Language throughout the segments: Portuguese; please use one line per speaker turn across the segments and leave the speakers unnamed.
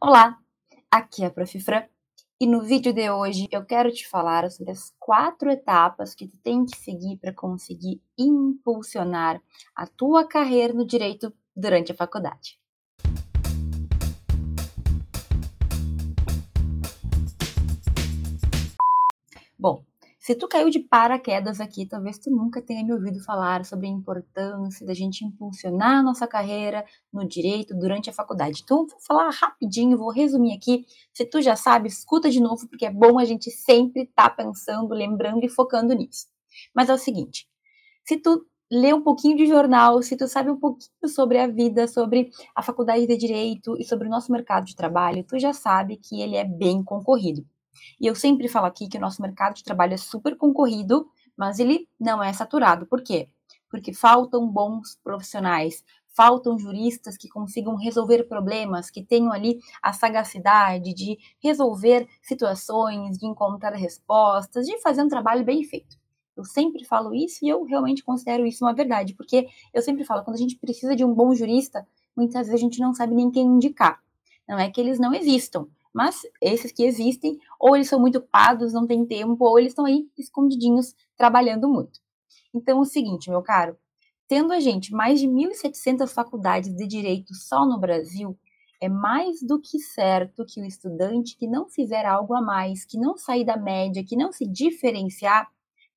Olá, aqui é a Prof. Fran e no vídeo de hoje eu quero te falar sobre as quatro etapas que tu tem que seguir para conseguir impulsionar a tua carreira no direito durante a faculdade. Se tu caiu de paraquedas aqui, talvez tu nunca tenha me ouvido falar sobre a importância da gente impulsionar a nossa carreira no direito durante a faculdade. Então, vou falar rapidinho, vou resumir aqui. Se tu já sabe, escuta de novo, porque é bom a gente sempre estar tá pensando, lembrando e focando nisso. Mas é o seguinte, se tu lê um pouquinho de jornal, se tu sabe um pouquinho sobre a vida, sobre a faculdade de direito e sobre o nosso mercado de trabalho, tu já sabe que ele é bem concorrido. E eu sempre falo aqui que o nosso mercado de trabalho é super concorrido, mas ele não é saturado. Por quê? Porque faltam bons profissionais, faltam juristas que consigam resolver problemas, que tenham ali a sagacidade de resolver situações, de encontrar respostas, de fazer um trabalho bem feito. Eu sempre falo isso e eu realmente considero isso uma verdade, porque eu sempre falo, quando a gente precisa de um bom jurista, muitas vezes a gente não sabe nem quem indicar. Não é que eles não existam, mas esses que existem, ou eles são muito ocupados, não tem tempo, ou eles estão aí escondidinhos, trabalhando muito. Então, é o seguinte, meu caro, tendo a gente mais de 1.700 faculdades de direito só no Brasil, é mais do que certo que o estudante que não fizer algo a mais, que não sair da média, que não se diferenciar,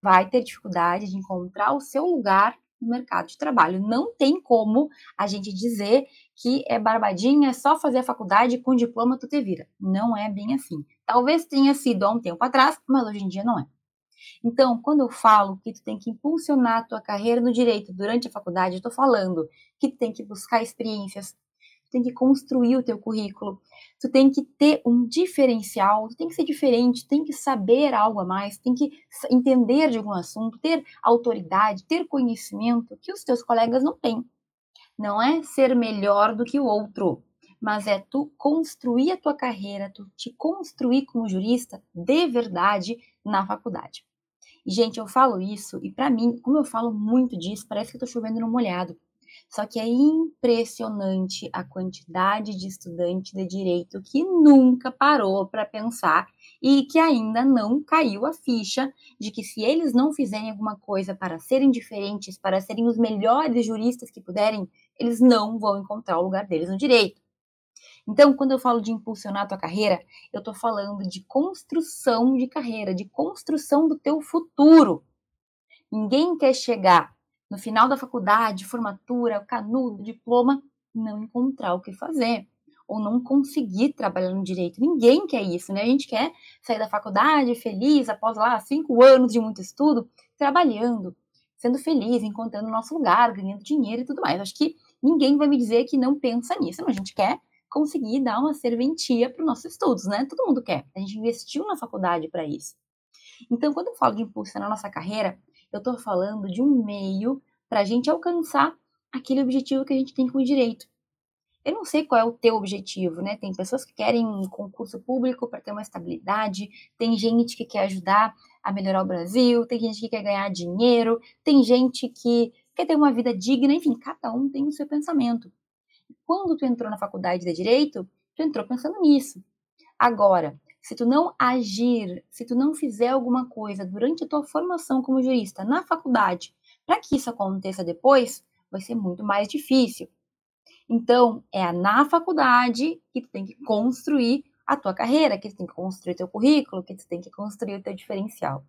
vai ter dificuldade de encontrar o seu lugar no mercado de trabalho. Não tem como a gente dizer que é barbadinha, é só fazer a faculdade com diploma tu te vira. Não é bem assim. Talvez tenha sido há um tempo atrás, mas hoje em dia não é. Então, quando eu falo que tu tem que impulsionar a tua carreira no direito durante a faculdade, eu estou falando que tu tem que buscar experiências, tem que construir o teu currículo, tu tem que ter um diferencial, tu tem que ser diferente, tem que saber algo a mais, tem que entender de algum assunto, ter autoridade, ter conhecimento que os teus colegas não têm. Não é ser melhor do que o outro, mas é tu construir a tua carreira, tu te construir como jurista de verdade na faculdade. E, gente, eu falo isso, e para mim, como eu falo muito disso, parece que eu tô chovendo no molhado. Só que é impressionante a quantidade de estudante de direito que nunca parou para pensar e que ainda não caiu a ficha de que se eles não fizerem alguma coisa para serem diferentes, para serem os melhores juristas que puderem, eles não vão encontrar o lugar deles no direito. Então, quando eu falo de impulsionar a tua carreira, eu estou falando de construção de carreira, de construção do teu futuro. Ninguém quer chegar no final da faculdade, formatura, canudo, diploma, não encontrar o que fazer ou não conseguir trabalhar no direito. Ninguém quer isso, né? A gente quer sair da faculdade feliz, após lá cinco anos de muito estudo, trabalhando, sendo feliz, encontrando o nosso lugar, ganhando dinheiro e tudo mais. Acho que ninguém vai me dizer que não pensa nisso, mas a gente quer conseguir dar uma serventia para os nossos estudos, né? Todo mundo quer. A gente investiu na faculdade para isso. Então, quando eu falo de impulsionar a nossa carreira, eu estou falando de um meio para a gente alcançar aquele objetivo que a gente tem com direito. Eu não sei qual é o teu objetivo, né? Tem pessoas que querem um concurso público para ter uma estabilidade, tem gente que quer ajudar a melhorar o Brasil, tem gente que quer ganhar dinheiro, tem gente que quer ter uma vida digna, enfim, cada um tem o seu pensamento. Quando tu entrou na faculdade de direito, tu entrou pensando nisso. Agora, se tu não agir, se tu não fizer alguma coisa durante a tua formação como jurista na faculdade, para que isso aconteça depois, vai ser muito mais difícil. Então, é na faculdade que tu tem que construir a tua carreira, que tu tem que construir teu currículo, que tu tem que construir o teu diferencial.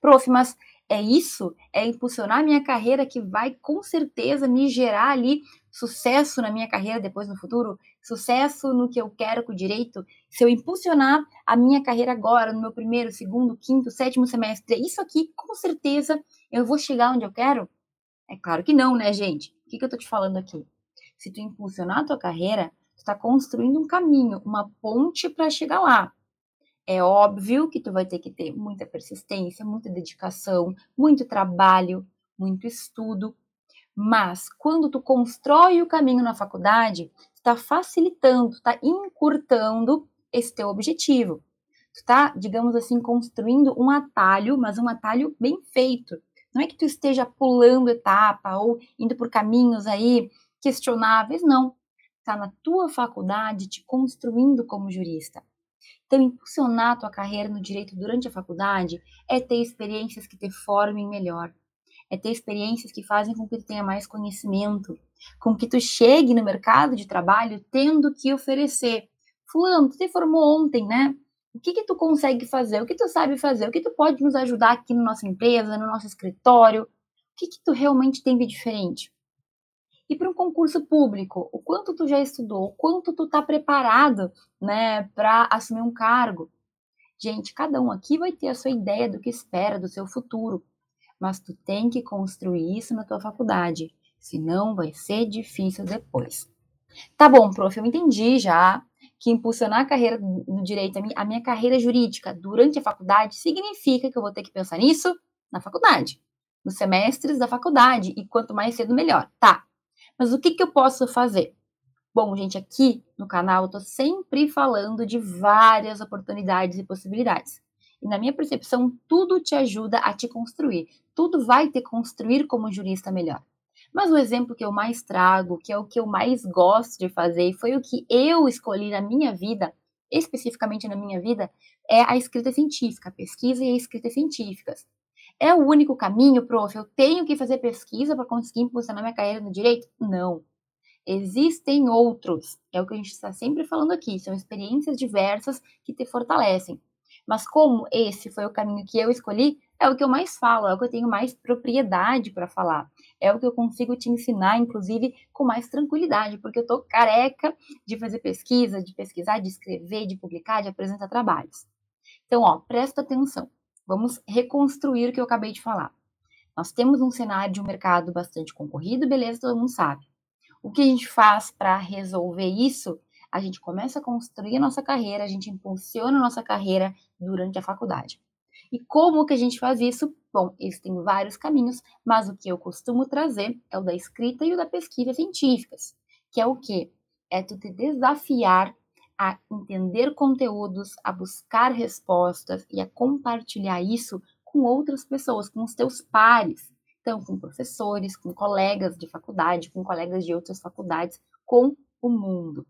Prof, mas é isso? É impulsionar minha carreira que vai com certeza me gerar ali sucesso na minha carreira depois no futuro? Sucesso no que eu quero com o direito? Se eu impulsionar a minha carreira agora, no meu primeiro, segundo, quinto, sétimo semestre, isso aqui, com certeza, eu vou chegar onde eu quero? É claro que não, né, gente? O que, que eu tô te falando aqui? Se tu impulsionar a tua carreira, tu tá construindo um caminho, uma ponte para chegar lá. É óbvio que tu vai ter que ter muita persistência, muita dedicação, muito trabalho, muito estudo, mas quando tu constrói o caminho na faculdade, tu está facilitando, está encurtando esse teu objetivo. Tu está, digamos assim, construindo um atalho, mas um atalho bem feito. Não é que tu esteja pulando etapa ou indo por caminhos aí questionáveis, não. está na tua faculdade te construindo como jurista. Então, impulsionar a tua carreira no direito durante a faculdade é ter experiências que te formem melhor, é ter experiências que fazem com que tu tenha mais conhecimento, com que tu chegue no mercado de trabalho tendo que oferecer. Fulano, tu te formou ontem, né? O que que tu consegue fazer? O que tu sabe fazer? O que tu pode nos ajudar aqui na nossa empresa, no nosso escritório? O que que tu realmente tem de diferente? E para um concurso público, o quanto tu já estudou, o quanto tu está preparado, né, para assumir um cargo? Gente, cada um aqui vai ter a sua ideia do que espera do seu futuro, mas tu tem que construir isso na tua faculdade, senão vai ser difícil depois. Tá bom, prof, eu entendi já que impulsionar a carreira no direito, a minha, carreira jurídica durante a faculdade, significa que eu vou ter que pensar nisso na faculdade, nos semestres da faculdade, e quanto mais cedo, melhor. Tá, mas o que, que eu posso fazer? Bom, gente, aqui no canal eu tô sempre falando de várias oportunidades e possibilidades. E na minha percepção, tudo te ajuda a te construir. Tudo vai te construir como jurista melhor. Mas o exemplo que eu mais trago, que é o que eu mais gosto de fazer, e foi o que eu escolhi na minha vida, especificamente na minha vida, é a escrita científica, a pesquisa e a escrita científicas. É o único caminho, prof? Eu tenho que fazer pesquisa para conseguir impulsionar minha carreira no direito? Não. Existem outros. É o que a gente está sempre falando aqui. São experiências diversas que te fortalecem. Mas como esse foi o caminho que eu escolhi, é o que eu mais falo, é o que eu tenho mais propriedade para falar. É o que eu consigo te ensinar, inclusive, com mais tranquilidade, porque eu tô careca de fazer pesquisa, de pesquisar, de escrever, de publicar, de apresentar trabalhos. Então, ó, presta atenção. Vamos reconstruir o que eu acabei de falar. Nós temos um cenário de um mercado bastante concorrido, beleza, todo mundo sabe. O que a gente faz para resolver isso? A gente começa a construir a nossa carreira, a gente impulsiona a nossa carreira durante a faculdade. E como que a gente faz isso? Bom, existem vários caminhos, mas o que eu costumo trazer é o da escrita e o da pesquisa científicas, que é o que? É tu te desafiar a entender conteúdos, a buscar respostas e a compartilhar isso com outras pessoas, com os teus pares. Então, com professores, com colegas de faculdade, com colegas de outras faculdades, com o mundo.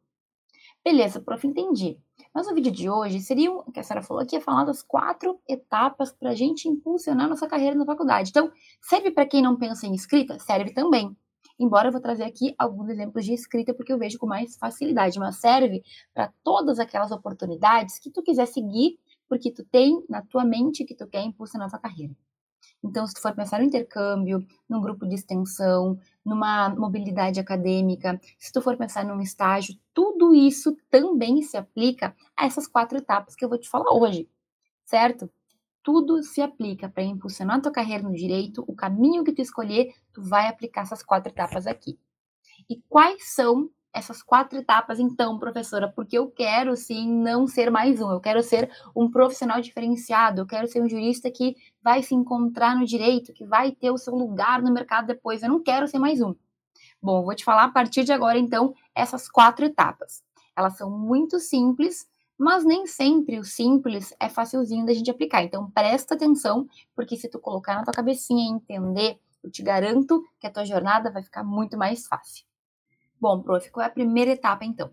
Beleza, prof, entendi. Mas o vídeo de hoje seria, o que a senhora falou aqui, é falar das quatro etapas para a gente impulsionar nossa carreira na faculdade. Então, serve para quem não pensa em escrita? Serve também embora eu vou trazer aqui alguns exemplos de escrita porque eu vejo com mais facilidade, mas serve para todas aquelas oportunidades que tu quiser seguir, porque tu tem na tua mente que tu quer impulsionar tua carreira. Então, se tu for pensar no intercâmbio, num grupo de extensão, numa mobilidade acadêmica, se tu for pensar num estágio, tudo isso também se aplica a essas quatro etapas que eu vou te falar hoje, certo? Tudo se aplica para impulsionar a tua carreira no direito, o caminho que tu escolher, tu vai aplicar essas quatro etapas aqui. E quais são essas quatro etapas, então, professora? Porque eu quero, sim, não ser mais um, eu quero ser um profissional diferenciado, eu quero ser um jurista que vai se encontrar no direito, que vai ter o seu lugar no mercado depois, eu não quero ser mais um. Bom, vou te falar a partir de agora, então, essas quatro etapas. Elas são muito simples, mas nem sempre o simples é facilzinho da gente aplicar. Então presta atenção, porque se tu colocar na tua cabecinha e entender, eu te garanto que a tua jornada vai ficar muito mais fácil. Bom, prof, qual é a primeira etapa então?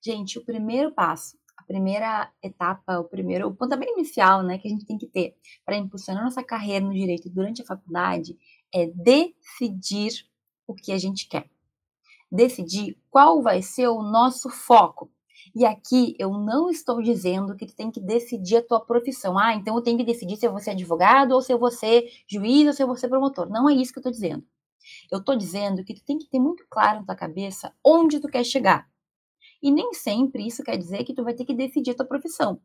Gente, o primeiro passo, a primeira etapa, o primeiro, o pontapé inicial, né, que a gente tem que ter para impulsionar nossa carreira no direito durante a faculdade é decidir o que a gente quer. Decidir qual vai ser o nosso foco. E aqui eu não estou dizendo que tu tem que decidir a tua profissão. Ah, então eu tenho que decidir se eu vou ser advogado ou se eu vou ser juiz ou se eu vou ser promotor. Não é isso que eu estou dizendo. Eu estou dizendo que tu tem que ter muito claro na tua cabeça onde tu quer chegar. E nem sempre isso quer dizer que tu vai ter que decidir a tua profissão.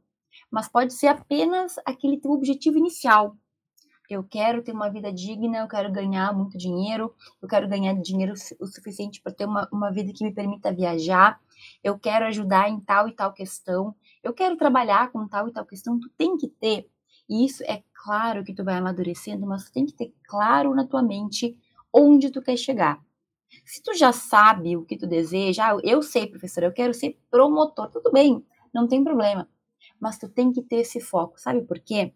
Mas pode ser apenas aquele teu objetivo inicial. Eu quero ter uma vida digna, eu quero ganhar muito dinheiro, eu quero ganhar dinheiro o suficiente para ter uma, uma vida que me permita viajar, eu quero ajudar em tal e tal questão, eu quero trabalhar com tal e tal questão, tu tem que ter. E isso é claro que tu vai amadurecendo, mas tu tem que ter claro na tua mente onde tu quer chegar. Se tu já sabe o que tu deseja, ah, eu sei, professora, eu quero ser promotor, tudo bem, não tem problema. Mas tu tem que ter esse foco, sabe por quê?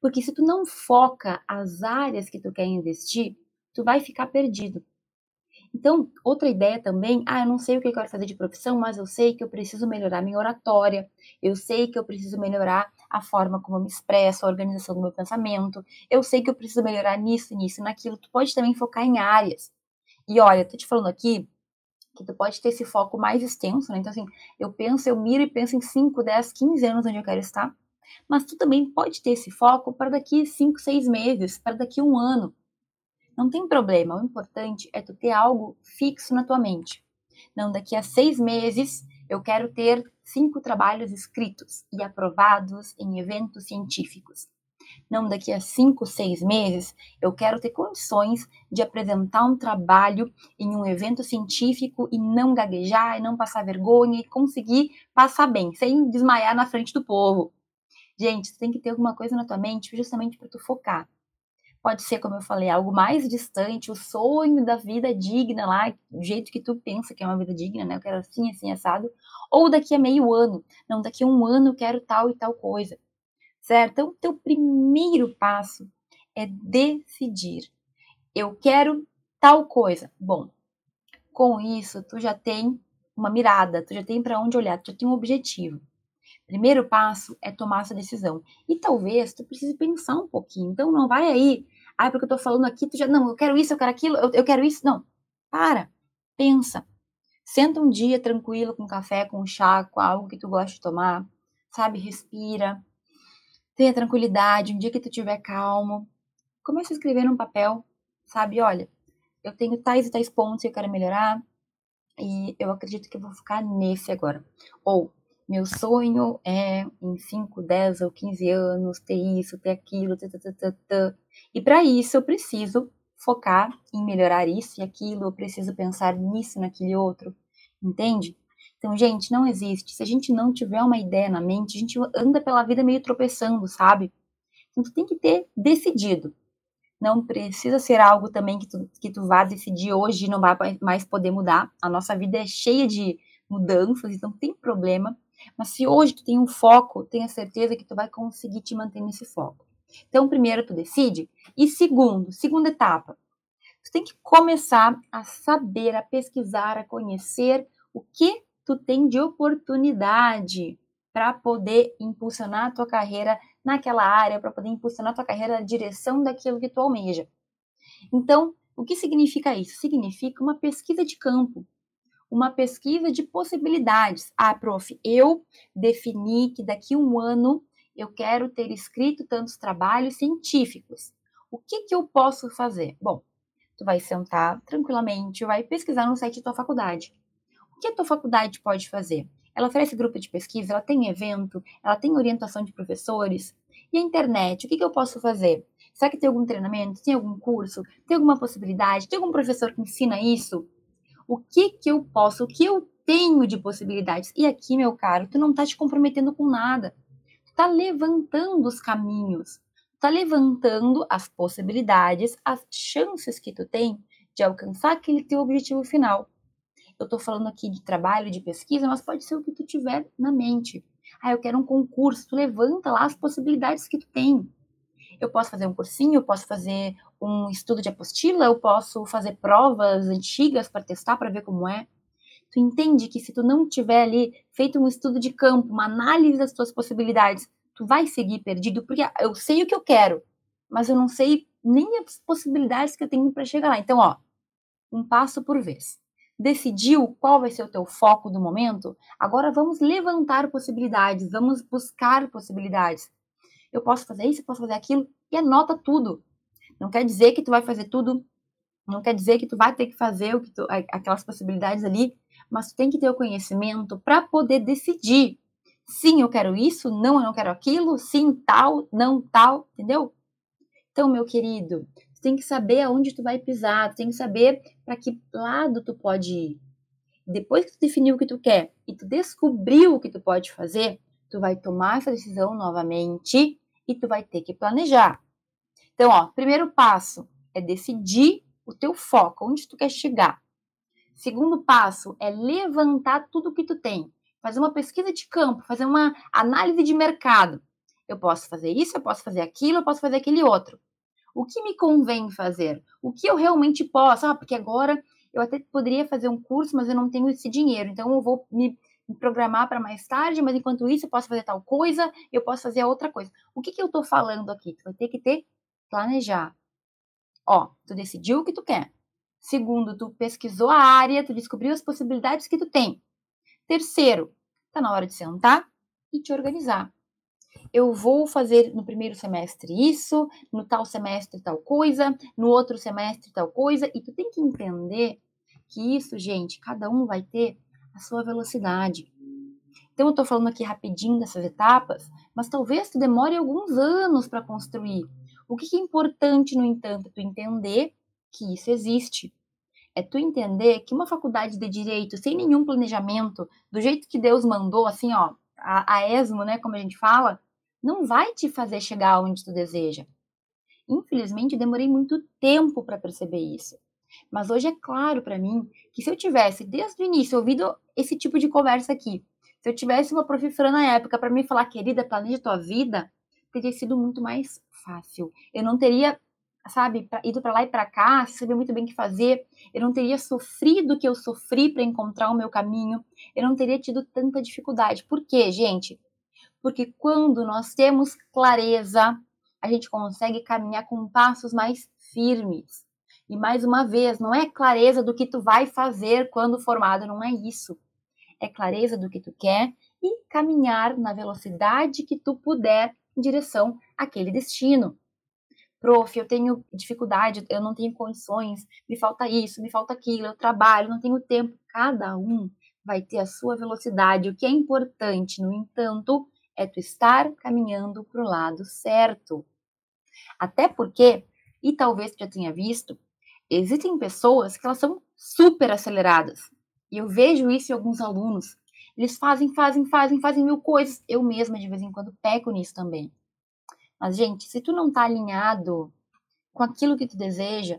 Porque se tu não foca as áreas que tu quer investir, tu vai ficar perdido. Então, outra ideia também, ah, eu não sei o que eu quero fazer de profissão, mas eu sei que eu preciso melhorar minha oratória, eu sei que eu preciso melhorar a forma como eu me expresso, a organização do meu pensamento, eu sei que eu preciso melhorar nisso, nisso, naquilo. Tu pode também focar em áreas. E olha, tô te falando aqui que tu pode ter esse foco mais extenso, né? Então, assim, eu penso, eu miro e penso em 5, 10, 15 anos onde eu quero estar, mas tu também pode ter esse foco para daqui 5, 6 meses, para daqui um ano. Não tem problema, o importante é tu ter algo fixo na tua mente. Não, daqui a seis meses eu quero ter cinco trabalhos escritos e aprovados em eventos científicos. Não, daqui a cinco, seis meses eu quero ter condições de apresentar um trabalho em um evento científico e não gaguejar, e não passar vergonha e conseguir passar bem, sem desmaiar na frente do povo. Gente, tem que ter alguma coisa na tua mente justamente para tu focar. Pode ser, como eu falei, algo mais distante, o sonho da vida digna lá, do jeito que tu pensa que é uma vida digna, né? Eu quero assim, assim, assado. Ou daqui a meio ano. Não, daqui a um ano eu quero tal e tal coisa. Certo? Então, teu primeiro passo é decidir. Eu quero tal coisa. Bom, com isso, tu já tem uma mirada, tu já tem para onde olhar, tu já tem um objetivo. Primeiro passo é tomar essa decisão. E talvez tu precise pensar um pouquinho. Então não vai aí, ah, porque eu tô falando aqui, tu já, não, eu quero isso, eu quero aquilo, eu, eu quero isso. Não, para, pensa. Senta um dia tranquilo com café, com chá, com algo que tu gosta de tomar, sabe? Respira, tenha tranquilidade. Um dia que tu estiver calmo, comece a escrever num papel, sabe? Olha, eu tenho tais e tais pontos que eu quero melhorar e eu acredito que eu vou ficar nesse agora. Ou meu sonho é, em 5, 10 ou 15 anos, ter isso, ter aquilo, tã, e para isso eu preciso focar em melhorar isso e aquilo, eu preciso pensar nisso, naquele outro, entende? Então, gente, não existe. Se a gente não tiver uma ideia na mente, a gente anda pela vida meio tropeçando, sabe? Então, tu tem que ter decidido. Não precisa ser algo também que tu, que tu vá decidir hoje e não vai mais poder mudar. A nossa vida é cheia de mudanças, então tem problema. Mas se hoje tu tem um foco, tenha certeza que tu vai conseguir te manter nesse foco. Então, primeiro tu decide e segundo, segunda etapa, tu tem que começar a saber, a pesquisar, a conhecer o que tu tem de oportunidade para poder impulsionar a tua carreira naquela área, para poder impulsionar a tua carreira na direção daquilo que tu almeja. Então, o que significa isso? Significa uma pesquisa de campo uma pesquisa de possibilidades. Ah, prof, eu defini que daqui a um ano eu quero ter escrito tantos trabalhos científicos. O que, que eu posso fazer? Bom, tu vai sentar tranquilamente, vai pesquisar no site da tua faculdade. O que a tua faculdade pode fazer? Ela oferece grupo de pesquisa, ela tem evento, ela tem orientação de professores. E a internet, o que, que eu posso fazer? Será que tem algum treinamento? Tem algum curso? Tem alguma possibilidade? Tem algum professor que ensina isso? O que que eu posso, o que eu tenho de possibilidades. E aqui, meu caro, tu não tá te comprometendo com nada. Tu tá levantando os caminhos. Tu tá levantando as possibilidades, as chances que tu tem de alcançar aquele teu objetivo final. Eu tô falando aqui de trabalho, de pesquisa, mas pode ser o que tu tiver na mente. Ah, eu quero um concurso. Tu levanta lá as possibilidades que tu tem. Eu posso fazer um cursinho, eu posso fazer um estudo de apostila, eu posso fazer provas antigas para testar, para ver como é. Tu entende que se tu não tiver ali feito um estudo de campo, uma análise das tuas possibilidades, tu vai seguir perdido, porque eu sei o que eu quero, mas eu não sei nem as possibilidades que eu tenho para chegar lá. Então, ó, um passo por vez. Decidiu qual vai ser o teu foco do momento? Agora vamos levantar possibilidades, vamos buscar possibilidades. Eu posso fazer isso, eu posso fazer aquilo, e anota tudo. Não quer dizer que tu vai fazer tudo, não quer dizer que tu vai ter que fazer o que tu, aquelas possibilidades ali, mas tu tem que ter o conhecimento para poder decidir. Sim, eu quero isso, não, eu não quero aquilo, sim, tal, não, tal, entendeu? Então, meu querido, tu tem que saber aonde tu vai pisar, tu tem que saber para que lado tu pode ir. Depois que tu definiu o que tu quer e tu descobriu o que tu pode fazer, tu vai tomar essa decisão novamente e tu vai ter que planejar. Então, ó, primeiro passo é decidir o teu foco, onde tu quer chegar. Segundo passo é levantar tudo que tu tem, fazer uma pesquisa de campo, fazer uma análise de mercado. Eu posso fazer isso, eu posso fazer aquilo, eu posso fazer aquele outro. O que me convém fazer? O que eu realmente posso? Ah, porque agora eu até poderia fazer um curso, mas eu não tenho esse dinheiro, então eu vou me, me programar para mais tarde, mas enquanto isso eu posso fazer tal coisa, eu posso fazer outra coisa. O que, que eu estou falando aqui? Tu vai ter que ter planejar. Ó, tu decidiu o que tu quer. Segundo, tu pesquisou a área, tu descobriu as possibilidades que tu tem. Terceiro, tá na hora de sentar e te organizar. Eu vou fazer no primeiro semestre isso, no tal semestre tal coisa, no outro semestre tal coisa, e tu tem que entender que isso, gente, cada um vai ter a sua velocidade. Então eu tô falando aqui rapidinho dessas etapas, mas talvez tu demore alguns anos para construir. O que é importante, no entanto, tu entender que isso existe. É tu entender que uma faculdade de direito sem nenhum planejamento, do jeito que Deus mandou, assim, ó, a, a esmo, né, como a gente fala, não vai te fazer chegar onde tu deseja. Infelizmente, demorei muito tempo para perceber isso. Mas hoje é claro para mim que se eu tivesse, desde o início, ouvido esse tipo de conversa aqui, se eu tivesse uma professora na época para me falar, querida, planeja tua vida, teria sido muito mais fácil. Eu não teria, sabe, ido para lá e para cá, saber muito bem o que fazer. Eu não teria sofrido o que eu sofri para encontrar o meu caminho. Eu não teria tido tanta dificuldade. Por quê, gente? Porque quando nós temos clareza, a gente consegue caminhar com passos mais firmes. E mais uma vez, não é clareza do que tu vai fazer quando formado, não é isso. É clareza do que tu quer e caminhar na velocidade que tu puder em direção àquele destino. Prof, eu tenho dificuldade, eu não tenho condições, me falta isso, me falta aquilo, eu trabalho, não tenho tempo. Cada um vai ter a sua velocidade. O que é importante, no entanto, é tu estar caminhando para o lado certo. Até porque, e talvez tu já tenha visto, existem pessoas que elas são super aceleradas. E eu vejo isso em alguns alunos. Eles fazem, fazem, fazem, fazem mil coisas. Eu mesma, de vez em quando, peco nisso também. Mas, gente, se tu não tá alinhado com aquilo que tu deseja,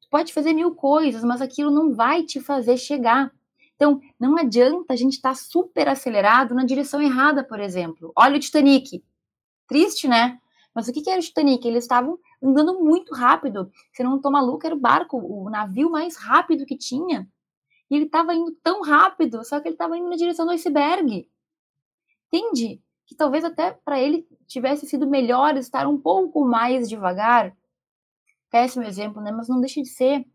tu pode fazer mil coisas, mas aquilo não vai te fazer chegar. Então, não adianta a gente estar tá super acelerado na direção errada, por exemplo. Olha o Titanic. Triste, né? Mas o que, que era o Titanic? Eles estavam andando muito rápido. Se não tô maluco, era o barco, o navio mais rápido que tinha. E ele estava indo tão rápido, só que ele estava indo na direção do iceberg. Entende? Que talvez até para ele tivesse sido melhor estar um pouco mais devagar. Péssimo exemplo, né? Mas não deixa de ser.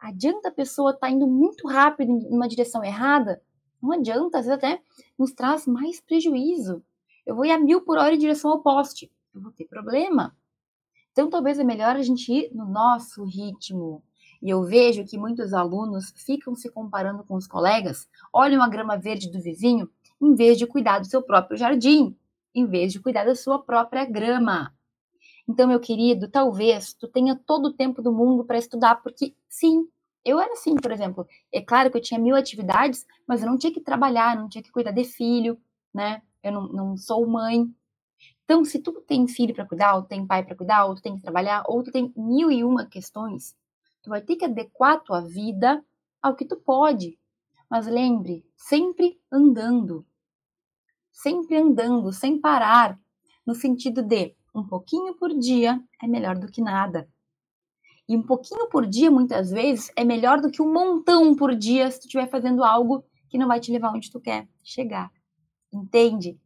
Adianta a pessoa estar tá indo muito rápido em uma direção errada? Não adianta, às vezes até nos traz mais prejuízo. Eu vou ir a mil por hora em direção ao poste. Eu vou ter problema. Então, talvez é melhor a gente ir no nosso ritmo, e eu vejo que muitos alunos ficam se comparando com os colegas, olham a grama verde do vizinho, em vez de cuidar do seu próprio jardim, em vez de cuidar da sua própria grama. Então, meu querido, talvez tu tenha todo o tempo do mundo para estudar, porque sim, eu era assim, por exemplo. É claro que eu tinha mil atividades, mas eu não tinha que trabalhar, não tinha que cuidar de filho, né? Eu não, não sou mãe. Então, se tu tem filho para cuidar, ou tem pai para cuidar, ou tu tem que trabalhar, ou tu tem mil e uma questões, Tu vai ter que adequar tua vida ao que tu pode. Mas lembre, sempre andando. Sempre andando, sem parar, no sentido de um pouquinho por dia é melhor do que nada. E um pouquinho por dia, muitas vezes, é melhor do que um montão por dia se tu estiver fazendo algo que não vai te levar onde tu quer chegar. Entende?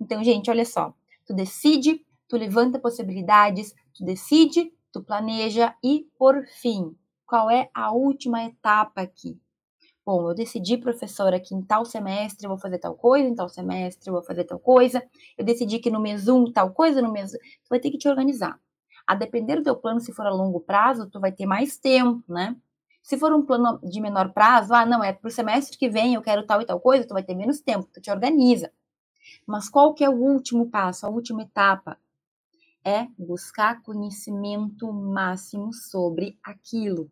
Então, gente, olha só. Tu decide, tu levanta possibilidades, tu decide, tu planeja e, por fim, qual é a última etapa aqui? Bom, eu decidi, professora, que em tal semestre eu vou fazer tal coisa, em tal semestre eu vou fazer tal coisa, eu decidi que no mês 1 tal coisa, no mês... Tu vai ter que te organizar. A depender do teu plano, se for a longo prazo, tu vai ter mais tempo, né? Se for um plano de menor prazo, ah, não, é pro semestre que vem eu quero tal e tal coisa, tu vai ter menos tempo, tu te organiza. Mas qual que é o último passo, a última etapa? é buscar conhecimento máximo sobre aquilo.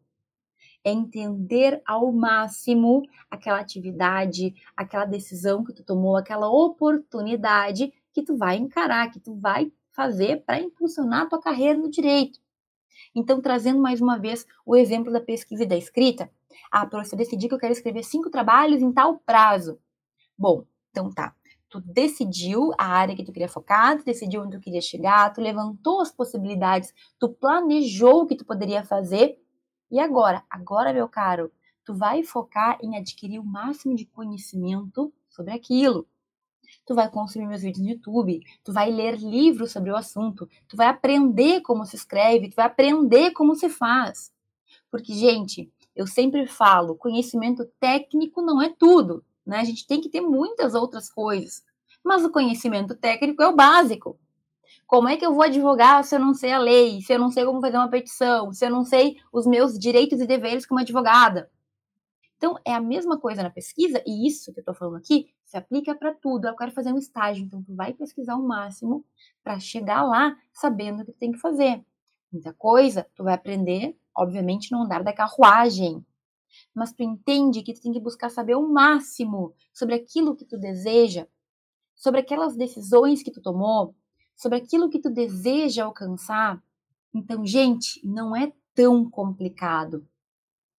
É entender ao máximo aquela atividade, aquela decisão que tu tomou, aquela oportunidade que tu vai encarar, que tu vai fazer para impulsionar a tua carreira no direito. Então, trazendo mais uma vez o exemplo da pesquisa e da escrita. Ah, professor, decidi que eu quero escrever cinco trabalhos em tal prazo. Bom, então tá tu decidiu a área que tu queria focar, tu decidiu onde tu queria chegar, tu levantou as possibilidades, tu planejou o que tu poderia fazer. E agora? Agora, meu caro, tu vai focar em adquirir o máximo de conhecimento sobre aquilo. Tu vai consumir meus vídeos no YouTube, tu vai ler livros sobre o assunto, tu vai aprender como se escreve, tu vai aprender como se faz. Porque, gente, eu sempre falo, conhecimento técnico não é tudo, né? A gente tem que ter muitas outras coisas. Mas o conhecimento técnico é o básico. Como é que eu vou advogar se eu não sei a lei, se eu não sei como fazer uma petição, se eu não sei os meus direitos e deveres como advogada? Então, é a mesma coisa na pesquisa, e isso que eu estou falando aqui se aplica para tudo. Eu quero fazer um estágio, então tu vai pesquisar o máximo para chegar lá sabendo o que tu tem que fazer. Muita coisa tu vai aprender, obviamente, no andar da carruagem. Mas tu entende que tu tem que buscar saber o máximo sobre aquilo que tu deseja, sobre aquelas decisões que tu tomou, sobre aquilo que tu deseja alcançar. Então, gente, não é tão complicado,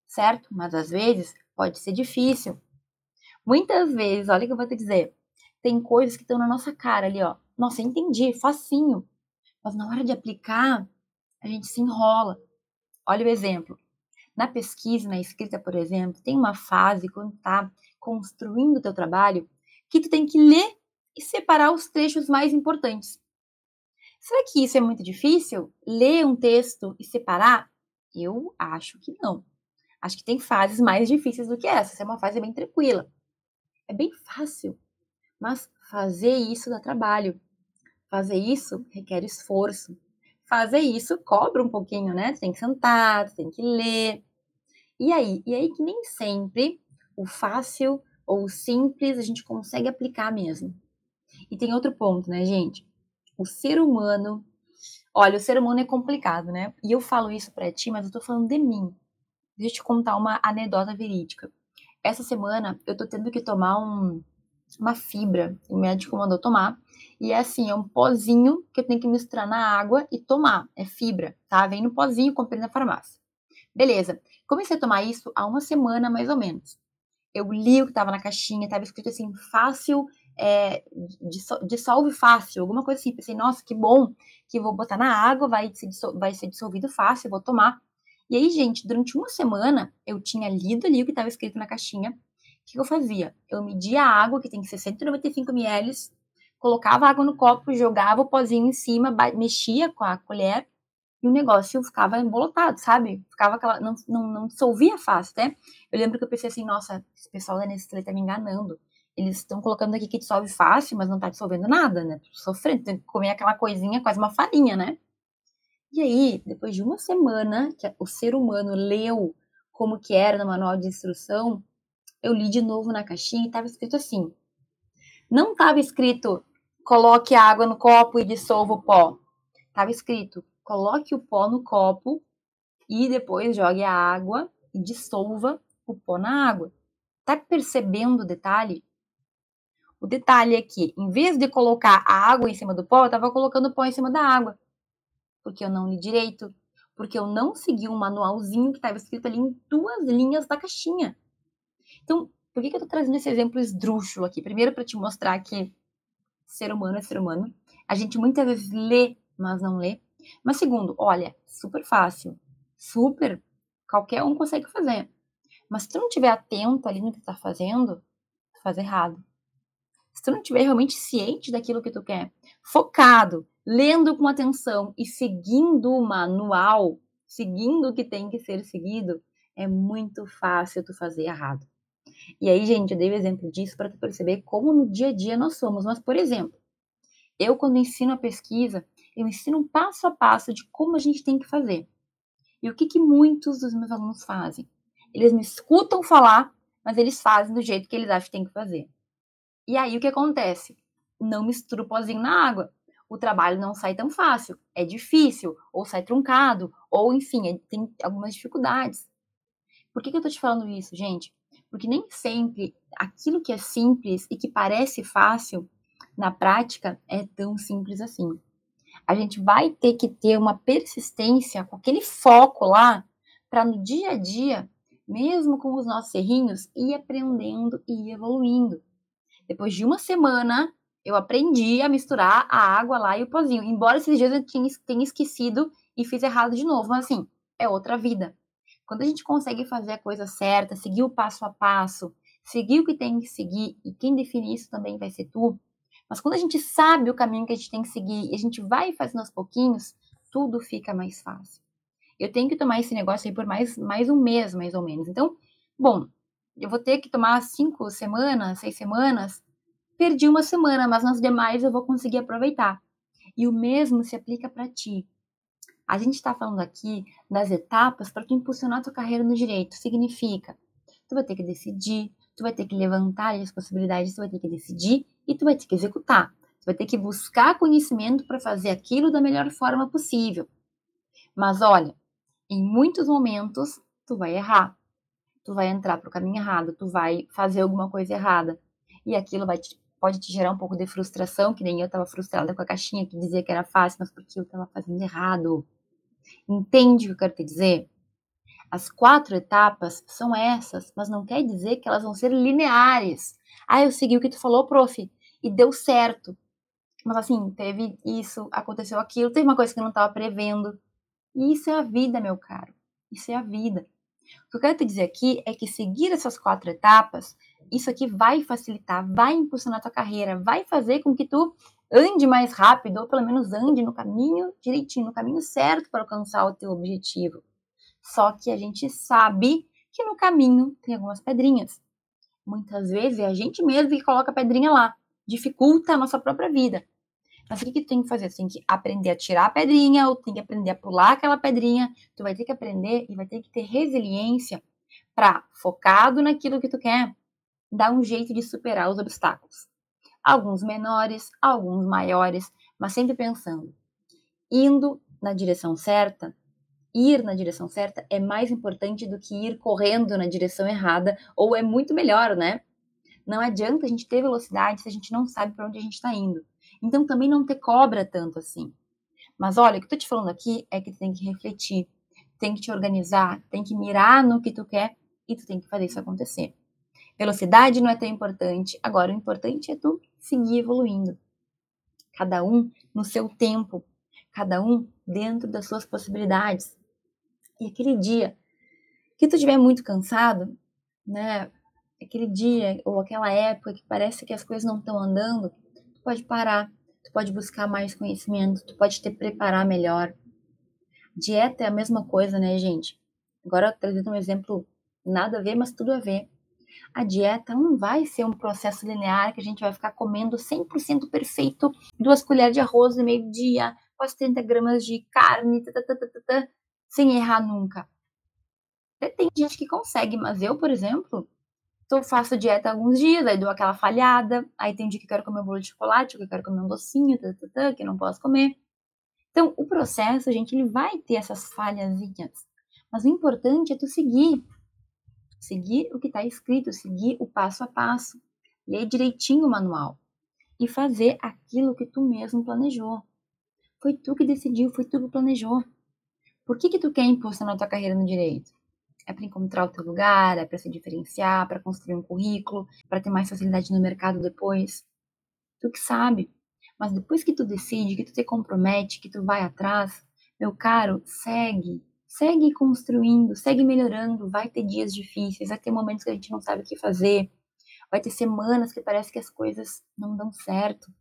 certo? Mas às vezes pode ser difícil. Muitas vezes, olha o que eu vou te dizer, tem coisas que estão na nossa cara ali, ó. Nossa, entendi, facinho. Mas na hora de aplicar, a gente se enrola. Olha o exemplo. Na pesquisa, na escrita, por exemplo, tem uma fase quando tá construindo o teu trabalho que tu tem que ler e separar os trechos mais importantes. Será que isso é muito difícil? Ler um texto e separar? Eu acho que não. Acho que tem fases mais difíceis do que essa. Essa é uma fase bem tranquila. É bem fácil. Mas fazer isso dá trabalho. Fazer isso requer esforço. Fazer isso cobra um pouquinho, né? Tu tem que sentar, tu tem que ler. E aí? E aí que nem sempre o fácil ou o simples a gente consegue aplicar mesmo. E tem outro ponto, né, gente? O ser humano. Olha, o ser humano é complicado, né? E eu falo isso para ti, mas eu tô falando de mim. Deixa eu te contar uma anedota verídica. Essa semana eu tô tendo que tomar um, uma fibra. O médico mandou tomar. E é assim, é um pozinho que eu tenho que misturar na água e tomar. É fibra, tá? Vem no pozinho, comprei na farmácia. Beleza. Comecei a tomar isso há uma semana, mais ou menos. Eu li o que tava na caixinha, tava escrito assim, fácil, é, dissolve fácil, alguma coisa assim. Pensei, nossa, que bom, que vou botar na água, vai vai ser dissolvido fácil, vou tomar. E aí, gente, durante uma semana eu tinha lido ali o que estava escrito na caixinha. O que eu fazia? Eu media a água, que tem que ser 195 ml, colocava a água no copo, jogava o pozinho em cima, mexia com a colher e o negócio ficava embolotado, sabe? Ficava aquela. Não, não, não dissolvia fácil, né? Eu lembro que eu pensei assim, nossa, esse pessoal da Nestlé tá me enganando. Eles estão colocando aqui que dissolve fácil, mas não tá dissolvendo nada, né? Tô sofrendo, tem que comer aquela coisinha, quase uma farinha, né? E aí, depois de uma semana que o ser humano leu como que era no manual de instrução, eu li de novo na caixinha e estava escrito assim. Não estava escrito coloque a água no copo e dissolva o pó. Estava escrito coloque o pó no copo e depois jogue a água e dissolva o pó na água. Tá percebendo o detalhe? O detalhe é que, em vez de colocar a água em cima do pó, eu estava colocando o pó em cima da água porque eu não li direito, porque eu não segui um manualzinho que estava escrito ali em duas linhas da caixinha. Então, por que, que eu estou trazendo esse exemplo esdrúxulo aqui? Primeiro, para te mostrar que ser humano é ser humano. A gente muitas vezes lê, mas não lê. Mas segundo, olha, super fácil, super, qualquer um consegue fazer. Mas se tu não estiver atento ali no que tu tá fazendo, tu faz errado. Se tu não estiver realmente ciente daquilo que tu quer, focado, lendo com atenção e seguindo o manual, seguindo o que tem que ser seguido, é muito fácil tu fazer errado. E aí, gente, eu dei o exemplo disso para perceber como no dia a dia nós somos. Mas, por exemplo, eu quando ensino a pesquisa, eu ensino um passo a passo de como a gente tem que fazer. E o que, que muitos dos meus alunos fazem? Eles me escutam falar, mas eles fazem do jeito que eles acham que tem que fazer. E aí o que acontece? Não mistura o pozinho na água o trabalho não sai tão fácil, é difícil, ou sai truncado, ou enfim, é, tem algumas dificuldades. Por que, que eu tô te falando isso, gente? Porque nem sempre aquilo que é simples e que parece fácil, na prática, é tão simples assim. A gente vai ter que ter uma persistência com aquele foco lá, para no dia a dia, mesmo com os nossos errinhos, ir aprendendo e evoluindo. Depois de uma semana, eu aprendi a misturar a água lá e o pozinho. Embora esses dias eu tenha esquecido e fiz errado de novo. Mas assim, é outra vida. Quando a gente consegue fazer a coisa certa, seguir o passo a passo, seguir o que tem que seguir, e quem define isso também vai ser tu. Mas quando a gente sabe o caminho que a gente tem que seguir e a gente vai fazendo aos pouquinhos, tudo fica mais fácil. Eu tenho que tomar esse negócio aí por mais, mais um mês, mais ou menos. Então, bom, eu vou ter que tomar cinco semanas, seis semanas. Perdi uma semana, mas nas demais eu vou conseguir aproveitar. E o mesmo se aplica para ti. A gente está falando aqui das etapas para tu impulsionar tua carreira no direito. Significa, tu vai ter que decidir, tu vai ter que levantar as possibilidades, tu vai ter que decidir e tu vai ter que executar. Tu vai ter que buscar conhecimento para fazer aquilo da melhor forma possível. Mas olha, em muitos momentos tu vai errar. Tu vai entrar para o caminho errado, tu vai fazer alguma coisa errada. E aquilo vai te, pode te gerar um pouco de frustração, que nem eu estava frustrada com a caixinha que dizia que era fácil, mas porque eu estava fazendo errado. Entende o que eu quero te dizer? As quatro etapas são essas, mas não quer dizer que elas vão ser lineares. Ah, eu segui o que tu falou, prof, e deu certo. Mas assim, teve isso, aconteceu aquilo, teve uma coisa que eu não estava prevendo. E isso é a vida, meu caro. Isso é a vida. O que eu quero te dizer aqui é que seguir essas quatro etapas, isso aqui vai facilitar, vai impulsionar a tua carreira, vai fazer com que tu ande mais rápido, ou pelo menos ande no caminho direitinho, no caminho certo para alcançar o teu objetivo. Só que a gente sabe que no caminho tem algumas pedrinhas. Muitas vezes é a gente mesmo que coloca a pedrinha lá, dificulta a nossa própria vida. Mas o que, que tu tem que fazer? Tu tem que aprender a tirar a pedrinha, ou tem que aprender a pular aquela pedrinha. Tu vai ter que aprender e vai ter que ter resiliência para, focado naquilo que tu quer, dar um jeito de superar os obstáculos alguns menores, alguns maiores, mas sempre pensando, indo na direção certa, ir na direção certa é mais importante do que ir correndo na direção errada, ou é muito melhor, né? Não adianta a gente ter velocidade se a gente não sabe para onde a gente está indo. Então também não ter cobra tanto assim. Mas olha, o que eu tô te falando aqui é que tu tem que refletir, tem que te organizar, tem que mirar no que tu quer e tu tem que fazer isso acontecer. Velocidade não é tão importante. Agora, o importante é tu seguir evoluindo. Cada um no seu tempo, cada um dentro das suas possibilidades. E aquele dia que tu estiver muito cansado, né? Aquele dia ou aquela época que parece que as coisas não estão andando, tu pode parar, tu pode buscar mais conhecimento, tu pode te preparar melhor. Dieta é a mesma coisa, né, gente? Agora trazendo um exemplo nada a ver, mas tudo a ver a dieta não vai ser um processo linear que a gente vai ficar comendo 100% perfeito, duas colheres de arroz no meio-dia, quase 30 gramas de carne, tata, sem errar nunca. Tem gente que consegue, mas eu, por exemplo, eu faço dieta alguns dias, aí dou aquela falhada, aí tem dia que quero comer um bolo de chocolate, que eu quero comer um docinho, tata, que não posso comer. Então, o processo, gente, ele vai ter essas falhazinhas. Mas o importante é tu seguir seguir o que está escrito, seguir o passo a passo, ler direitinho o manual e fazer aquilo que tu mesmo planejou. Foi tu que decidiu, foi tu que planejou. Por que que tu quer impulsionar tua carreira no direito? É para encontrar o teu lugar, é para se diferenciar, para construir um currículo, para ter mais facilidade no mercado depois. Tu que sabe. Mas depois que tu decide, que tu te compromete, que tu vai atrás, meu caro, segue, segue construindo, segue melhorando. Vai ter dias difíceis, vai ter momentos que a gente não sabe o que fazer, vai ter semanas que parece que as coisas não dão certo.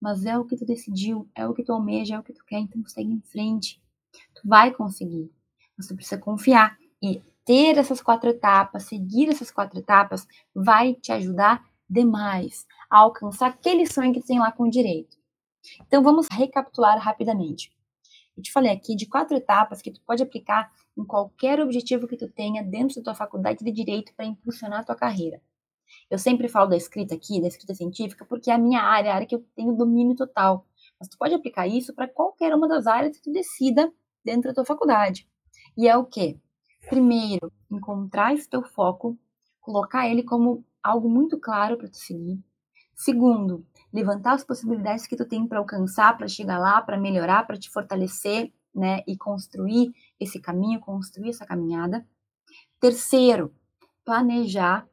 Mas é o que tu decidiu, é o que tu almeja, é o que tu quer, então segue em frente. Tu vai conseguir. Mas tu precisa confiar. E ter essas quatro etapas, seguir essas quatro etapas, vai te ajudar demais a alcançar aquele sonho que tu tem lá com o direito. Então vamos recapitular rapidamente. Eu te falei aqui de quatro etapas que tu pode aplicar em qualquer objetivo que tu tenha dentro da tua faculdade de direito para impulsionar a tua carreira. Eu sempre falo da escrita aqui, da escrita científica, porque é a minha área, a área que eu tenho domínio total. Mas tu pode aplicar isso para qualquer uma das áreas que tu decida dentro da tua faculdade. E é o quê? Primeiro, encontrar esse teu foco, colocar ele como algo muito claro para tu seguir. Segundo, levantar as possibilidades que tu tem para alcançar, para chegar lá, para melhorar, para te fortalecer, né, e construir esse caminho, construir essa caminhada. Terceiro, planejar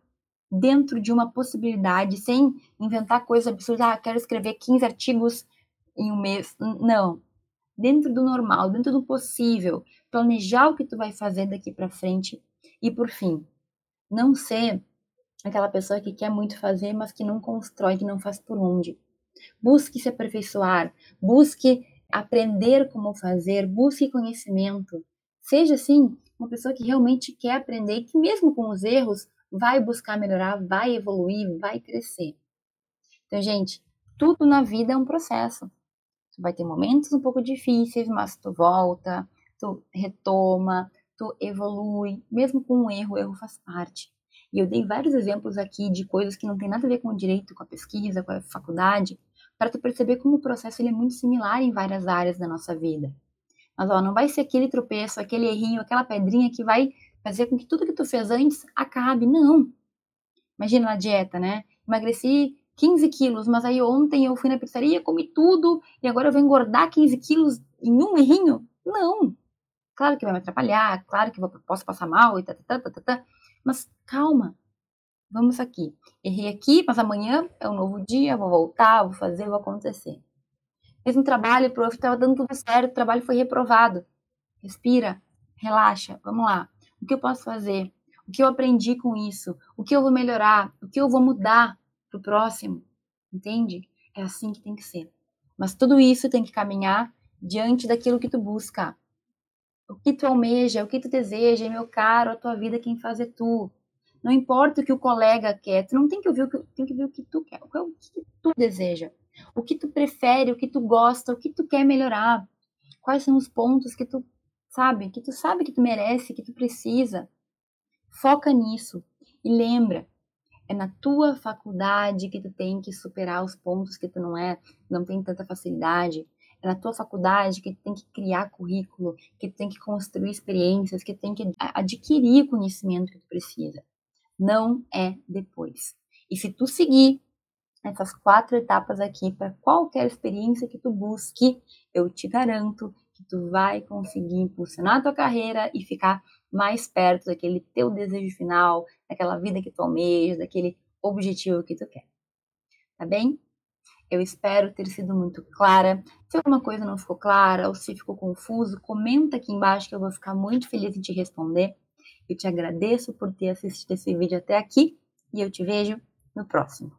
dentro de uma possibilidade, sem inventar coisa absurda, ah, quero escrever 15 artigos em um mês. Não. dentro do normal, dentro do possível, planejar o que tu vai fazer daqui para frente e por fim, não ser aquela pessoa que quer muito fazer, mas que não constrói, que não faz por onde. Busque se aperfeiçoar, busque aprender como fazer, busque conhecimento. Seja assim uma pessoa que realmente quer aprender que mesmo com os erros vai buscar melhorar, vai evoluir, vai crescer. Então, gente, tudo na vida é um processo. Tu vai ter momentos um pouco difíceis, mas tu volta, tu retoma, tu evolui, mesmo com um erro, o erro faz parte. E eu dei vários exemplos aqui de coisas que não tem nada a ver com o direito, com a pesquisa, com a faculdade, para tu perceber como o processo ele é muito similar em várias áreas da nossa vida. Mas ó, não vai ser aquele tropeço, aquele errinho, aquela pedrinha que vai fazer com que tudo que tu fez antes acabe. Não. Imagina na dieta, né? Emagreci 15 quilos, mas aí ontem eu fui na pizzaria, comi tudo e agora eu vou engordar 15 quilos em um errinho? Não. Claro que vai me atrapalhar, claro que eu posso passar mal e tá, tá, tá, tá, tá, mas calma. Vamos aqui. Errei aqui, mas amanhã é um novo dia, vou voltar, vou fazer, vou acontecer. Um trabalho, prof, estava dando tudo certo, o trabalho foi reprovado. Respira, relaxa, vamos lá. O que eu posso fazer? O que eu aprendi com isso? O que eu vou melhorar? O que eu vou mudar para o próximo? Entende? É assim que tem que ser. Mas tudo isso tem que caminhar diante daquilo que tu busca. O que tu almeja, o que tu deseja, meu caro, a tua vida quem faz é tu. Não importa o que o colega quer, tu não tem que ouvir o que, tem que ver o que tu quer, o que tu deseja, o que tu prefere, o que tu gosta, o que tu quer melhorar. Quais são os pontos que tu sabe, que tu sabe que tu merece, que tu precisa. Foca nisso e lembra, é na tua faculdade que tu tem que superar os pontos que tu não é, não tem tanta facilidade. É na tua faculdade que tu tem que criar currículo, que tu tem que construir experiências, que tu tem que adquirir conhecimento que tu precisa. Não é depois. E se tu seguir essas quatro etapas aqui para qualquer experiência que tu busque, eu te garanto que tu vai conseguir impulsionar a tua carreira e ficar mais perto daquele teu desejo final, daquela vida que tu almeja, daquele objetivo que tu quer. Tá bem? Eu espero ter sido muito clara. Se alguma coisa não ficou clara ou se ficou confuso, comenta aqui embaixo que eu vou ficar muito feliz em te responder. Eu te agradeço por ter assistido esse vídeo até aqui e eu te vejo no próximo.